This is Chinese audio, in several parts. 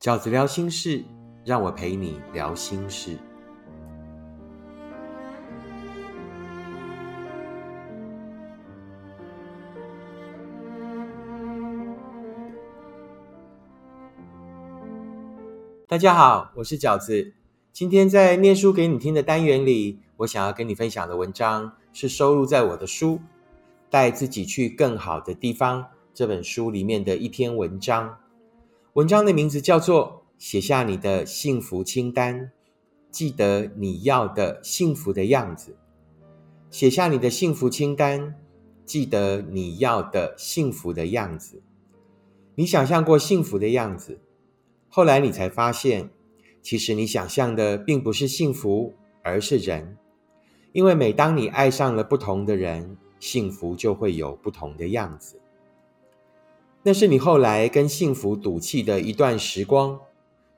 饺子聊心事，让我陪你聊心事。大家好，我是饺子。今天在念书给你听的单元里，我想要跟你分享的文章是收录在我的书《带自己去更好的地方》这本书里面的一篇文章。文章的名字叫做《写下你的幸福清单》，记得你要的幸福的样子。写下你的幸福清单，记得你要的幸福的样子。你想象过幸福的样子，后来你才发现，其实你想象的并不是幸福，而是人。因为每当你爱上了不同的人，幸福就会有不同的样子。那是你后来跟幸福赌气的一段时光。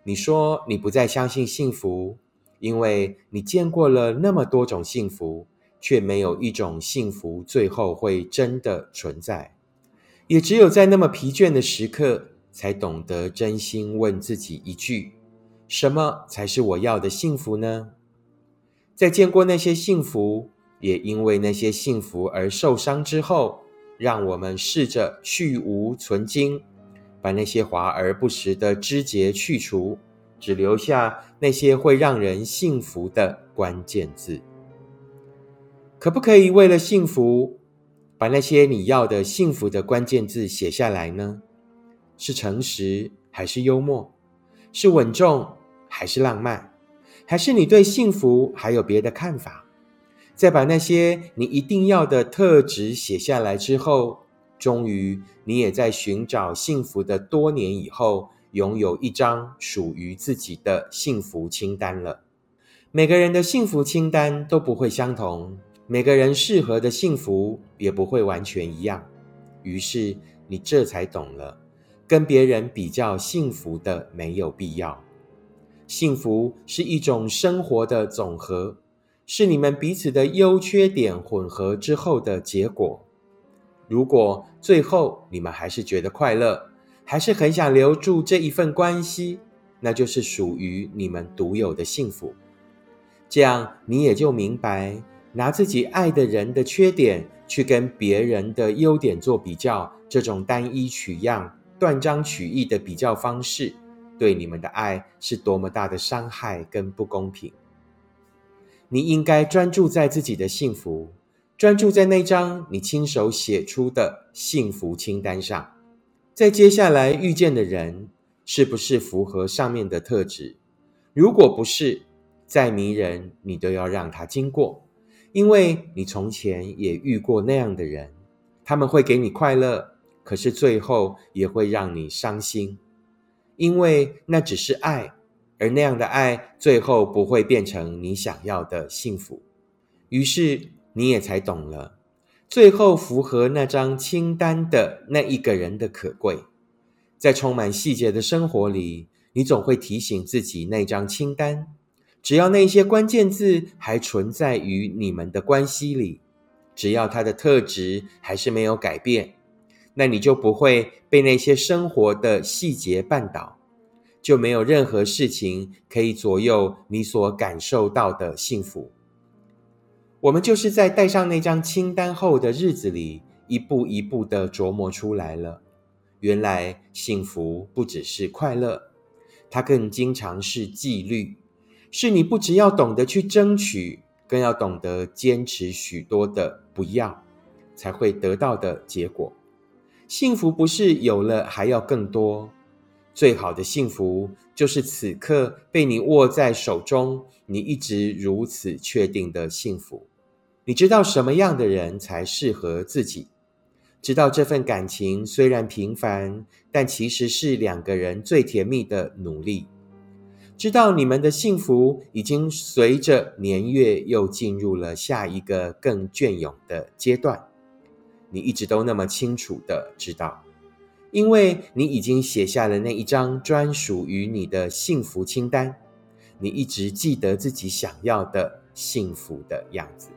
你说你不再相信幸福，因为你见过了那么多种幸福，却没有一种幸福最后会真的存在。也只有在那么疲倦的时刻，才懂得真心问自己一句：什么才是我要的幸福呢？在见过那些幸福，也因为那些幸福而受伤之后。让我们试着去无存精，把那些华而不实的枝节去除，只留下那些会让人幸福的关键字。可不可以为了幸福，把那些你要的幸福的关键字写下来呢？是诚实还是幽默？是稳重还是浪漫？还是你对幸福还有别的看法？在把那些你一定要的特质写下来之后，终于你也在寻找幸福的多年以后，拥有一张属于自己的幸福清单了。每个人的幸福清单都不会相同，每个人适合的幸福也不会完全一样。于是你这才懂了，跟别人比较幸福的没有必要。幸福是一种生活的总和。是你们彼此的优缺点混合之后的结果。如果最后你们还是觉得快乐，还是很想留住这一份关系，那就是属于你们独有的幸福。这样你也就明白，拿自己爱的人的缺点去跟别人的优点做比较，这种单一取样、断章取义的比较方式，对你们的爱是多么大的伤害跟不公平。你应该专注在自己的幸福，专注在那张你亲手写出的幸福清单上。在接下来遇见的人，是不是符合上面的特质？如果不是，再迷人你都要让他经过，因为你从前也遇过那样的人，他们会给你快乐，可是最后也会让你伤心，因为那只是爱。而那样的爱，最后不会变成你想要的幸福。于是你也才懂了，最后符合那张清单的那一个人的可贵。在充满细节的生活里，你总会提醒自己那张清单。只要那些关键字还存在于你们的关系里，只要他的特质还是没有改变，那你就不会被那些生活的细节绊倒。就没有任何事情可以左右你所感受到的幸福。我们就是在带上那张清单后的日子里，一步一步的琢磨出来了。原来幸福不只是快乐，它更经常是纪律，是你不只要懂得去争取，更要懂得坚持许多的不要，才会得到的结果。幸福不是有了还要更多。最好的幸福就是此刻被你握在手中，你一直如此确定的幸福。你知道什么样的人才适合自己？知道这份感情虽然平凡，但其实是两个人最甜蜜的努力。知道你们的幸福已经随着年月又进入了下一个更隽永的阶段。你一直都那么清楚的知道。因为你已经写下了那一张专属于你的幸福清单，你一直记得自己想要的幸福的样子。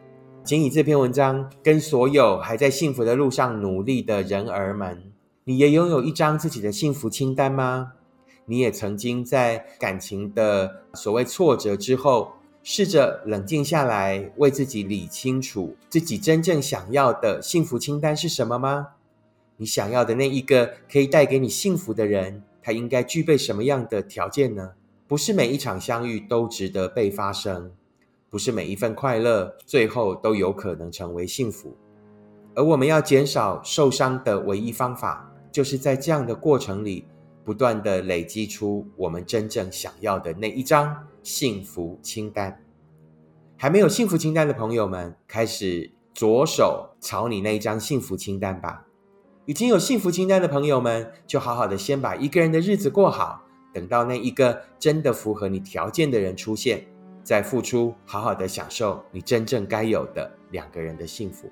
请以这篇文章跟所有还在幸福的路上努力的人儿们，你也拥有一张自己的幸福清单吗？你也曾经在感情的所谓挫折之后，试着冷静下来，为自己理清楚自己真正想要的幸福清单是什么吗？你想要的那一个可以带给你幸福的人，他应该具备什么样的条件呢？不是每一场相遇都值得被发生，不是每一份快乐最后都有可能成为幸福。而我们要减少受伤的唯一方法，就是在这样的过程里，不断的累积出我们真正想要的那一张幸福清单。还没有幸福清单的朋友们，开始着手朝你那一张幸福清单吧。已经有幸福清单的朋友们，就好好的先把一个人的日子过好，等到那一个真的符合你条件的人出现，再付出，好好的享受你真正该有的两个人的幸福。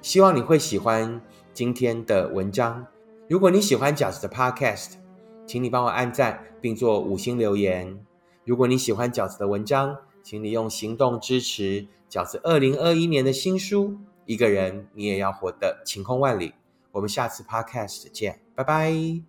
希望你会喜欢今天的文章。如果你喜欢饺子的 Podcast，请你帮我按赞并做五星留言。如果你喜欢饺子的文章，请你用行动支持饺子二零二一年的新书《一个人你也要活得晴空万里》。我们下次 Podcast 见，拜拜。